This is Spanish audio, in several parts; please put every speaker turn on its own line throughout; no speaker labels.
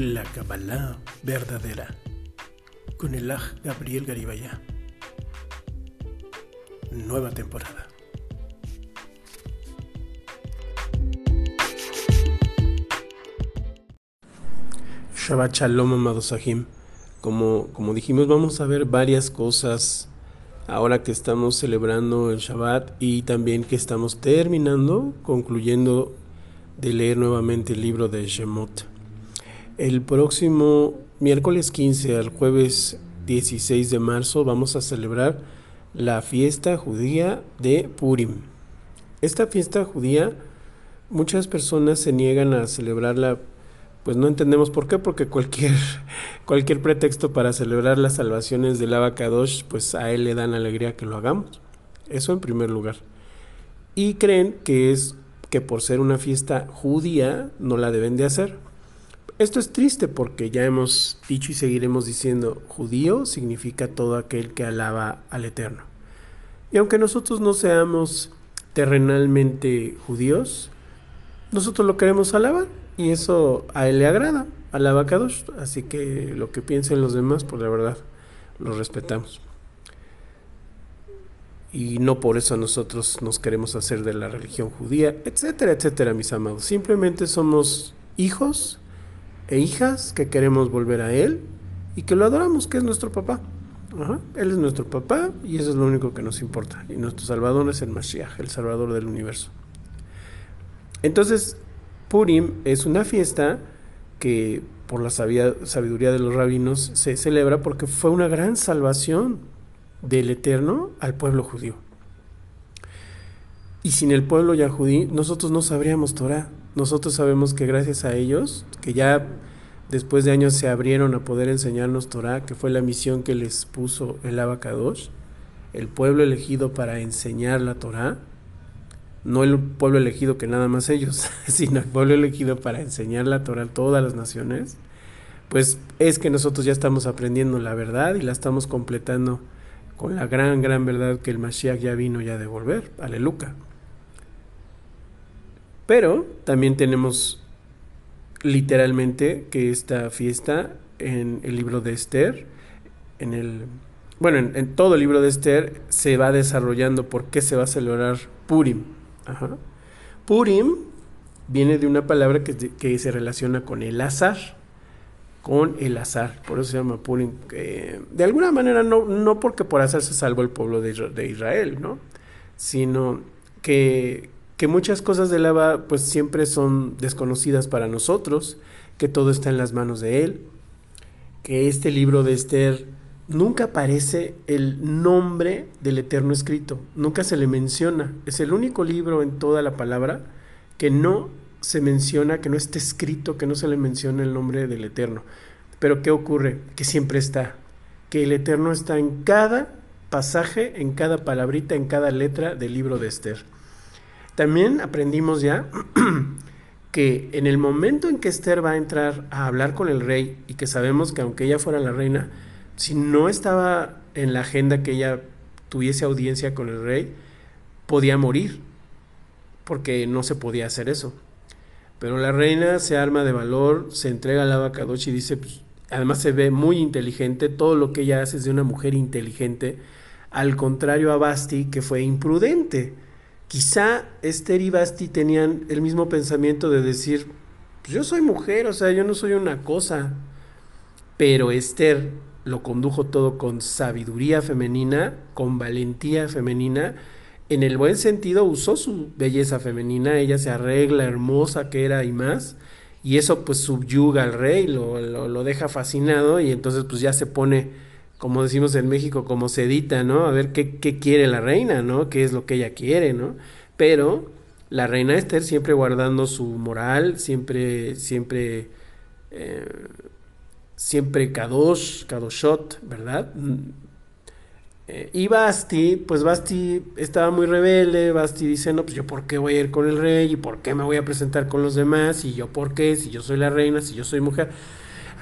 La Kabbalah verdadera con el Aj Gabriel Garibaya. Nueva temporada. Shabbat Shalom, amados Sahim. Como, como dijimos, vamos a ver varias cosas ahora que estamos celebrando el Shabbat y también que estamos terminando, concluyendo de leer nuevamente el libro de Shemot. El próximo miércoles 15 al jueves 16 de marzo vamos a celebrar la fiesta judía de Purim. Esta fiesta judía muchas personas se niegan a celebrarla pues no entendemos por qué, porque cualquier, cualquier pretexto para celebrar las salvaciones del Abacadosh, pues a él le dan alegría que lo hagamos. Eso en primer lugar. Y creen que es que por ser una fiesta judía no la deben de hacer. Esto es triste porque ya hemos dicho y seguiremos diciendo, judío significa todo aquel que alaba al Eterno. Y aunque nosotros no seamos terrenalmente judíos, nosotros lo queremos alabar y eso a él le agrada, al abacados. Así que lo que piensen los demás, pues la verdad, lo respetamos. Y no por eso nosotros nos queremos hacer de la religión judía, etcétera, etcétera, mis amados. Simplemente somos hijos e hijas que queremos volver a Él y que lo adoramos, que es nuestro papá. Él es nuestro papá y eso es lo único que nos importa. Y nuestro Salvador es el Mashiach, el Salvador del universo. Entonces, Purim es una fiesta que por la sabiduría de los rabinos se celebra porque fue una gran salvación del Eterno al pueblo judío. Y sin el pueblo yahudí, nosotros no sabríamos Torah. Nosotros sabemos que gracias a ellos, que ya después de años se abrieron a poder enseñarnos Torah, que fue la misión que les puso el Abacadosh, el pueblo elegido para enseñar la Torah, no el pueblo elegido que nada más ellos, sino el pueblo elegido para enseñar la Torah a todas las naciones, pues es que nosotros ya estamos aprendiendo la verdad y la estamos completando con la gran, gran verdad que el Mashiach ya vino ya a devolver. Aleluya. Pero también tenemos literalmente que esta fiesta en el libro de Esther, en el bueno, en, todo el libro de Esther se va desarrollando por qué se va a celebrar Purim. Purim viene de una palabra que, se relaciona con el azar, con el azar, por eso se llama Purim. de alguna manera, no, no porque por azar se salvó el pueblo de, de Israel, ¿no? sino que, que muchas cosas del Abba pues siempre son desconocidas para nosotros, que todo está en las manos de Él, que este libro de Esther nunca aparece el nombre del Eterno escrito, nunca se le menciona, es el único libro en toda la palabra que no se menciona, que no está escrito, que no se le menciona el nombre del Eterno. Pero ¿qué ocurre? Que siempre está, que el Eterno está en cada pasaje, en cada palabrita, en cada letra del libro de Esther. También aprendimos ya que en el momento en que Esther va a entrar a hablar con el rey y que sabemos que aunque ella fuera la reina, si no estaba en la agenda que ella tuviese audiencia con el rey, podía morir, porque no se podía hacer eso. Pero la reina se arma de valor, se entrega al abacadosh y dice, pues, además se ve muy inteligente, todo lo que ella hace es de una mujer inteligente, al contrario a Basti, que fue imprudente. Quizá Esther y Basti tenían el mismo pensamiento de decir, pues yo soy mujer, o sea, yo no soy una cosa. Pero Esther lo condujo todo con sabiduría femenina, con valentía femenina. En el buen sentido usó su belleza femenina, ella se arregla hermosa que era y más, y eso pues subyuga al rey, lo, lo deja fascinado y entonces pues ya se pone como decimos en México, como sedita, ¿no? A ver qué, qué, quiere la reina, ¿no? ¿Qué es lo que ella quiere, ¿no? Pero la reina Esther siempre guardando su moral, siempre, siempre, eh, siempre kadosh, kadoshot, ¿verdad? Eh, y Basti, pues Basti estaba muy rebelde, Basti dice, no, pues yo por qué voy a ir con el rey y por qué me voy a presentar con los demás y yo por qué, si yo soy la reina, si yo soy mujer.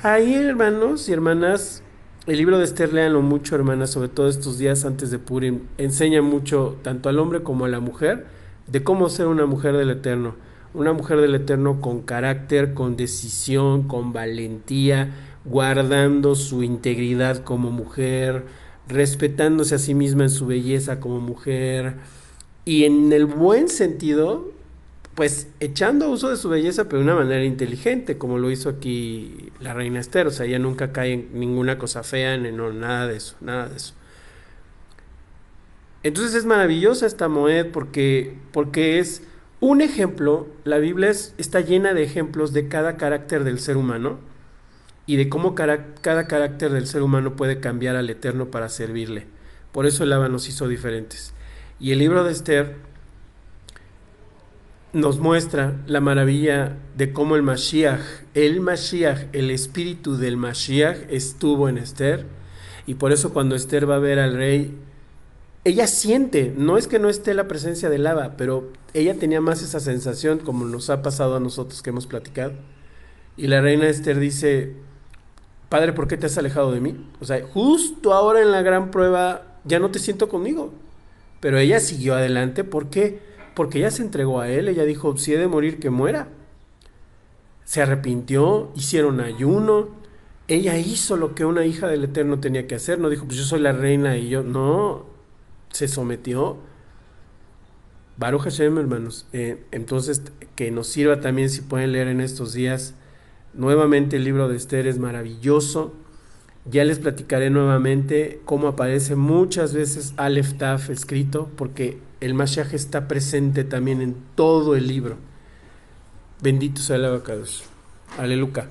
Ahí, hermanos y hermanas, el libro de Esther, léanlo mucho, hermanas, sobre todo estos días antes de Purim. Enseña mucho, tanto al hombre como a la mujer, de cómo ser una mujer del Eterno. una mujer del Eterno con carácter, con decisión, con valentía, guardando su integridad como mujer, respetándose a sí misma en su belleza como mujer y en el buen sentido, pues echando uso de su belleza pero de una manera inteligente, como lo hizo aquí la reina Esther, o sea, ella nunca cae en ninguna cosa fea, en nada de eso, nada de eso. Entonces es maravillosa esta Moed porque, porque es un ejemplo, la Biblia está llena de ejemplos de cada carácter del ser humano y de cómo cada carácter del ser humano puede cambiar al Eterno para servirle. Por eso el Abba nos hizo diferentes. Y el libro de Esther nos muestra la maravilla de cómo el Mashiach, el Mashiach, el espíritu del Mashiach estuvo en Esther. Y por eso cuando Esther va a ver al rey, ella siente, no es que no esté la presencia del lava, pero ella tenía más esa sensación como nos ha pasado a nosotros que hemos platicado. Y la reina Esther dice, Padre, ¿por qué te has alejado de mí? O sea, justo ahora en la gran prueba ya no te siento conmigo. Pero ella siguió adelante, ¿por qué? Porque ella se entregó a él, ella dijo, si he de morir, que muera. Se arrepintió, hicieron ayuno, ella hizo lo que una hija del Eterno tenía que hacer, no dijo, pues yo soy la reina y yo, no, se sometió. Baruch Hashem, hermanos. Eh, entonces, que nos sirva también, si pueden leer en estos días, nuevamente el libro de Esther es maravilloso. Ya les platicaré nuevamente cómo aparece muchas veces Aleph Taf escrito, porque el Mashiach está presente también en todo el libro. Bendito sea el abacados. Aleluya.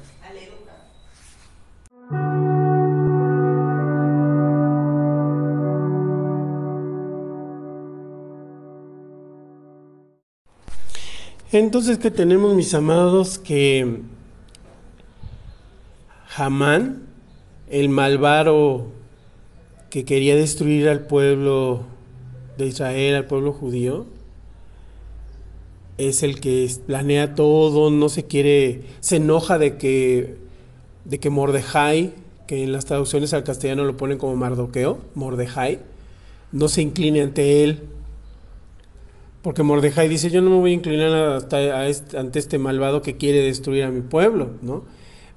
Entonces, ¿qué tenemos, mis amados? Que Hamán, el malvado que quería destruir al pueblo de Israel, al pueblo judío, es el que planea todo, no se quiere, se enoja de que, de que Mordejai, que en las traducciones al castellano lo ponen como Mardoqueo, Mordejai, no se incline ante él, porque Mordejai dice, yo no me voy a inclinar hasta ante este malvado que quiere destruir a mi pueblo, ¿no?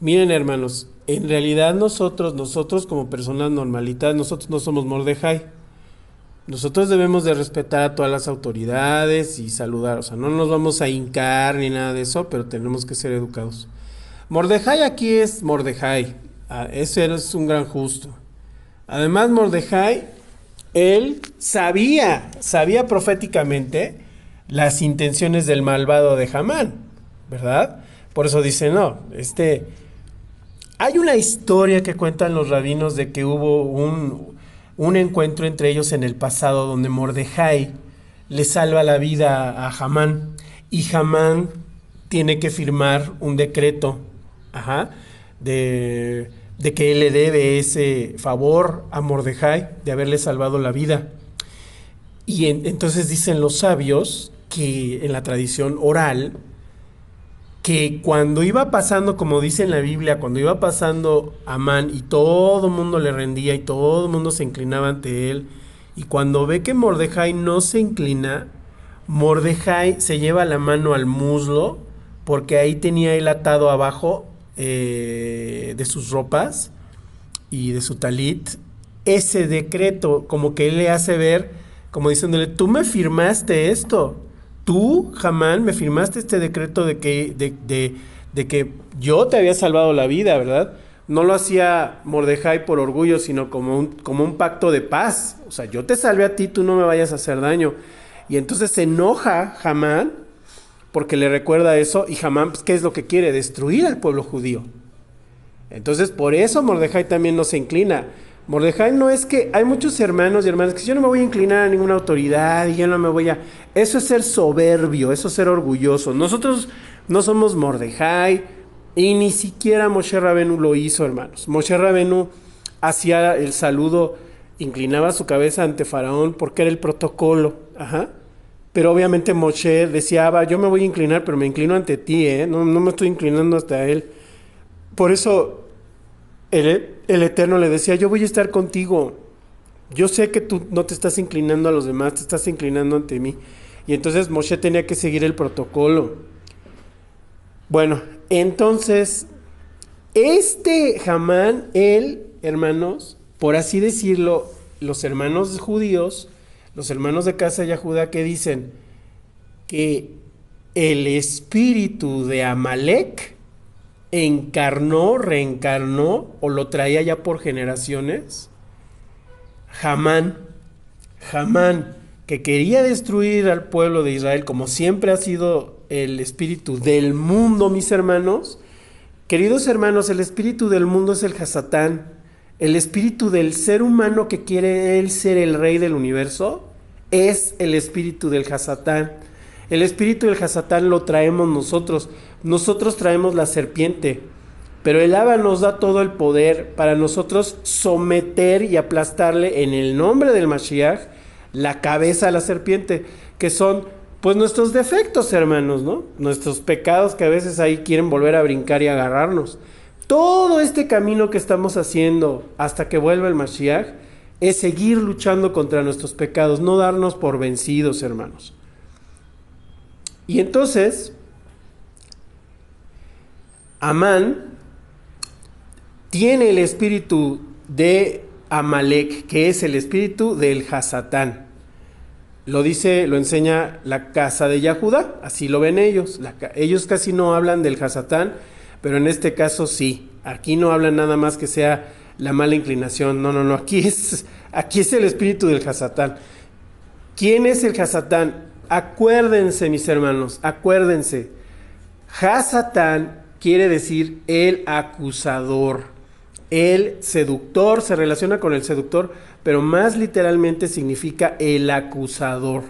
Miren hermanos, en realidad nosotros, nosotros como personas normalitas, nosotros no somos Mordejai. Nosotros debemos de respetar a todas las autoridades y saludar, o sea, no nos vamos a hincar ni nada de eso, pero tenemos que ser educados. Mordejai aquí es Mordejai, ah, ese es un gran justo. Además, Mordejai él sabía, sabía proféticamente las intenciones del malvado de Hamán, ¿verdad? Por eso dice, no, este... Hay una historia que cuentan los rabinos de que hubo un, un encuentro entre ellos en el pasado donde Mordejai le salva la vida a Hamán y Hamán tiene que firmar un decreto de de que él le debe ese favor a Mordejai de haberle salvado la vida. Y entonces dicen los sabios que en la tradición oral, que cuando iba pasando, como dice en la Biblia, cuando iba pasando Amán y todo el mundo le rendía y todo el mundo se inclinaba ante él, y cuando ve que Mordejai no se inclina, Mordejai se lleva la mano al muslo, porque ahí tenía él atado abajo eh, de sus ropas y de su talit, ese decreto como que él le hace ver, como diciéndole, tú me firmaste esto, tú, Jamán, me firmaste este decreto de que, de, que yo te había salvado la vida, ¿verdad? No lo hacía Mordejai por orgullo, sino como un, pacto de paz. O sea, yo te salvé a ti, tú no me vayas a hacer daño. Y entonces se enoja Jamán porque le recuerda eso y Hamán, pues, ¿qué es lo que quiere? Destruir al pueblo judío. Entonces, por eso Mordejai también no se inclina. Mordejai no es que hay muchos hermanos y hermanas que yo no me voy a inclinar a ninguna autoridad y yo no me voy a... Eso es ser soberbio, eso es ser orgulloso. Nosotros no somos Mordejai y ni siquiera Moshe Rabenu lo hizo, hermanos. Moshe Rabenu hacía el saludo, inclinaba su cabeza ante Faraón porque era el protocolo. Ajá. Pero obviamente Moshe decía, yo me voy a inclinar, pero me inclino ante ti, ¿eh? no, me estoy inclinando hasta él. Por eso el, Eterno le decía, yo voy a estar contigo. Yo sé que tú no te estás inclinando a los demás, te estás inclinando ante mí. Y entonces Moshe tenía que seguir el protocolo. Bueno, entonces, este Hamán, él, hermanos, por así decirlo, los hermanos judíos, los hermanos de casa de Yahuda que dicen que el espíritu de Amalek encarnó, reencarnó o lo traía ya por generaciones. Hamán, Hamán, que quería destruir al pueblo de Israel como siempre ha sido el espíritu del mundo, mis hermanos. Queridos hermanos, el espíritu del mundo es el Hasatán, el espíritu del ser humano que quiere él ser el rey del universo es el espíritu del Hasatán. El espíritu del Hasatán lo traemos nosotros. Nosotros traemos la serpiente. Pero el Aba nos da todo el poder para nosotros someter y aplastarle en el nombre del Mashiach la cabeza a la serpiente, que son pues nuestros defectos, hermanos, ¿no? Nuestros pecados que a veces ahí quieren volver a brincar y agarrarnos. Todo este camino que estamos haciendo hasta que vuelva el Mashiach es seguir luchando contra nuestros pecados, no darnos por vencidos, hermanos. Y entonces, Amán tiene el espíritu de Amalek, que es el espíritu del Hasatán. Lo dice, lo enseña la casa de Yahuda, así lo ven ellos. ellos casi no hablan del Hasatán, pero en este caso sí. Aquí no hablan nada más que sea la mala inclinación. No, no, no. Aquí es, aquí es el espíritu del Hasatán. ¿Quién es el Hasatán? Acuérdense, mis hermanos, acuérdense. Hasatán quiere decir el acusador. El seductor se relaciona con el seductor, pero más literalmente significa el acusador.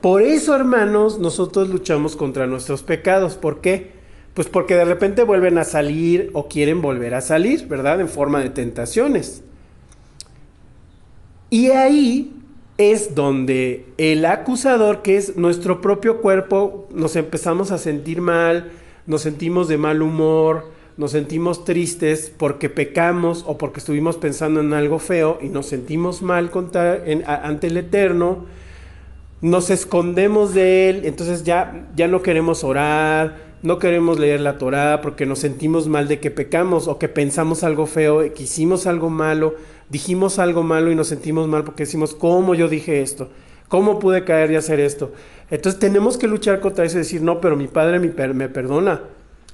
Por eso, hermanos, nosotros luchamos contra nuestros pecados. ¿Por qué? Pues porque de repente vuelven a salir o quieren volver a salir, ¿verdad? En forma de tentaciones. Y ahí es donde el acusador, que es nuestro propio cuerpo, nos empezamos a sentir mal, nos sentimos de mal humor, nos sentimos tristes porque pecamos o porque estuvimos pensando en algo feo y nos sentimos mal ante el Eterno, nos escondemos de Él, entonces ya, ya no queremos orar, no queremos leer la Torah porque nos sentimos mal de que pecamos o que pensamos algo feo, que hicimos algo malo, dijimos algo malo y nos sentimos mal porque decimos, ¿cómo yo dije esto? ¿Cómo pude caer y hacer esto? Entonces tenemos que luchar contra eso y decir, no, pero mi Padre me perdona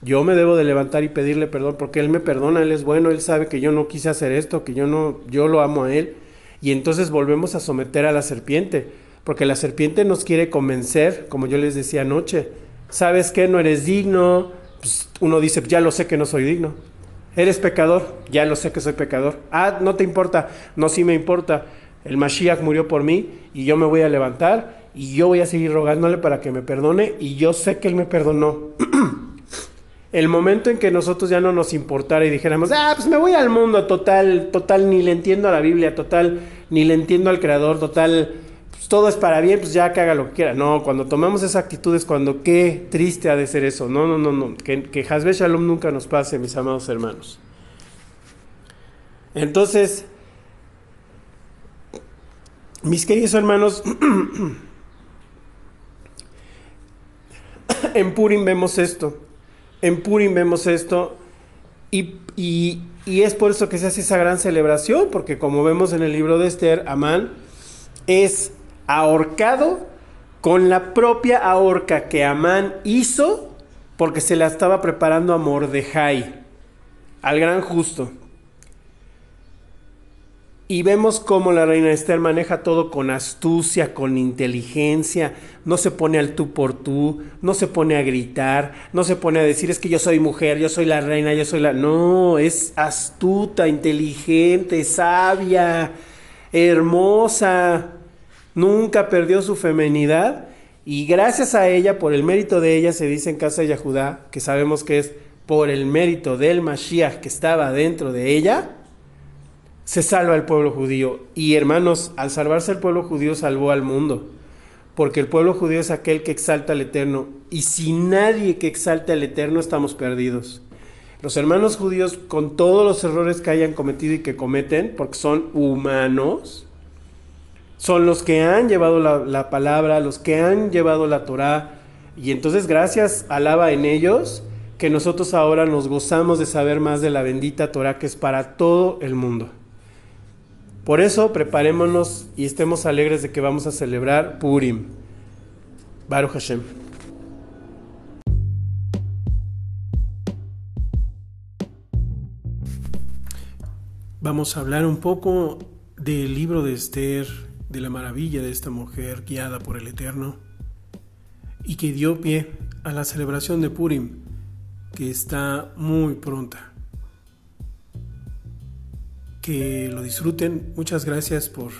yo me debo de levantar y pedirle perdón porque Él me perdona, Él es bueno, Él sabe que yo no quise hacer esto, que yo no, yo lo amo a Él. Y entonces volvemos a someter a la serpiente, porque la serpiente nos quiere convencer, como yo les decía anoche, ¿sabes qué? No eres digno. Pues uno dice, ya lo sé que no soy digno. Eres pecador, ya lo sé que soy pecador. Ah, no te importa, no, sí me importa. El Mashiach murió por mí y yo me voy a levantar y yo voy a seguir rogándole para que me perdone y yo sé que Él me perdonó. el momento en que nosotros ya no nos importara y dijéramos, ah, pues me voy al mundo, total, total, ni le entiendo a la Biblia, total, ni le entiendo al Creador, total, todo es para bien, pues ya que haga lo que quiera. No, cuando tomamos esa actitud es cuando qué triste ha de ser eso. No, no, no, no, que, que Hasbe Shalom nunca nos pase, mis amados hermanos. Entonces, mis queridos hermanos, en Purim vemos esto. En Purim vemos esto y, es por eso que se hace esa gran celebración, porque como vemos en el libro de Esther, Amán es ahorcado con la propia ahorca que Amán hizo porque se la estaba preparando a Mordejai, al gran justo. Y vemos cómo la reina Esther maneja todo con astucia, con inteligencia, no se pone al tú por tú, no se pone a gritar, no se pone a decir es que yo soy mujer, yo soy la reina, yo soy la... No, es astuta, inteligente, sabia, hermosa, nunca perdió su femenidad y gracias a ella, por el mérito de ella, se dice en casa de Yahudá, que sabemos que es por el mérito del Mashiach que estaba dentro de ella, se salva el pueblo judío. Y hermanos, al salvarse el pueblo judío salvó al mundo. Porque el pueblo judío es aquel que exalta al Eterno. Y sin nadie que exalte al Eterno estamos perdidos. Los hermanos judíos, con todos los errores que hayan cometido y que cometen, porque son humanos, son los que han llevado la, palabra, los que han llevado la Torah. Y entonces, gracias, alaba en ellos, que nosotros ahora nos gozamos de saber más de la bendita Torah que es para todo el mundo. Por eso preparémonos y estemos alegres de que vamos a celebrar Purim. Baruch Hashem. Vamos a hablar un poco del libro de Esther, de la maravilla de esta mujer guiada por el Eterno y que dio pie a la celebración de Purim, que está muy pronta. Que lo disfruten. Muchas gracias por,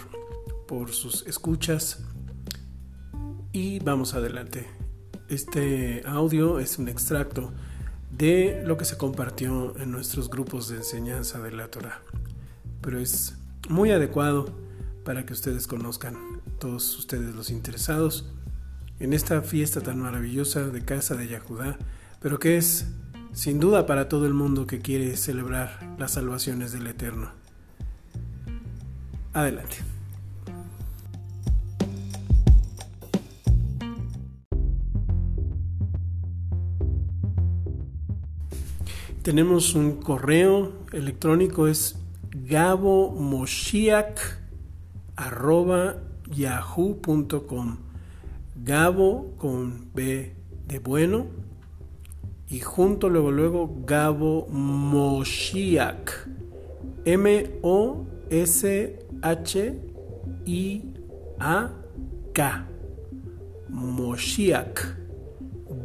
por sus escuchas. Y vamos adelante. Este audio es un extracto de lo que se compartió en nuestros grupos de enseñanza de la Torah. Pero es muy adecuado para que ustedes conozcan, todos ustedes los interesados, en esta fiesta tan maravillosa de Casa de Yahudá, pero que es sin duda para todo el mundo que quiere celebrar las salvaciones del Eterno. Adelante. Tenemos un correo electrónico, es gabomoshiach.yahoo.com. Gabo con B de bueno y junto luego luego Gabo Moshiach. M O S H I A K. Moshiach.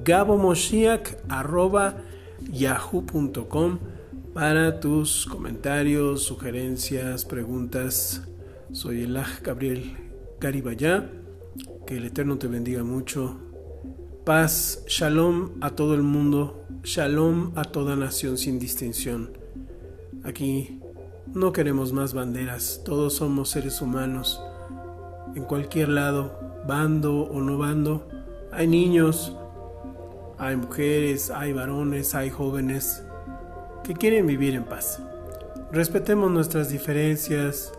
Gabo Moshiach arroba yahoo.com para tus comentarios, sugerencias, preguntas. Soy el Gabriel Garibaya. Que el Eterno te bendiga mucho. Paz, shalom a todo el mundo, shalom a toda nación sin distinción. Aquí no queremos más banderas, todos somos seres humanos. En cualquier lado, bando o no bando, hay niños, hay mujeres, hay varones, hay jóvenes que quieren vivir en paz. Respetemos nuestras diferencias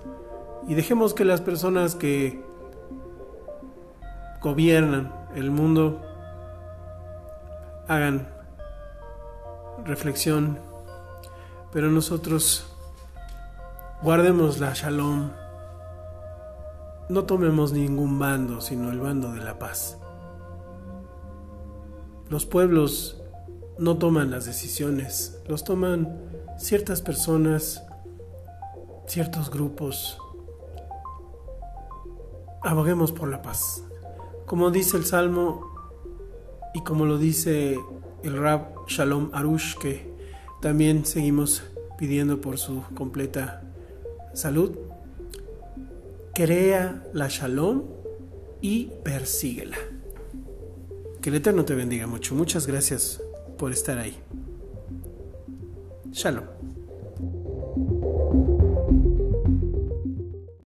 y dejemos que las personas que gobiernan el mundo hagan reflexión, pero nosotros guardemos la shalom, no tomemos ningún bando, sino el bando de la paz. Los pueblos no toman las decisiones, los toman ciertas personas, ciertos grupos. Aboguemos por la paz. Como dice el Salmo y como lo dice el Rab Shalom Arush, que también seguimos pidiendo por su completa salud, crea la Shalom y persíguela. Que el Eterno te bendiga mucho. Muchas gracias por estar ahí. Shalom.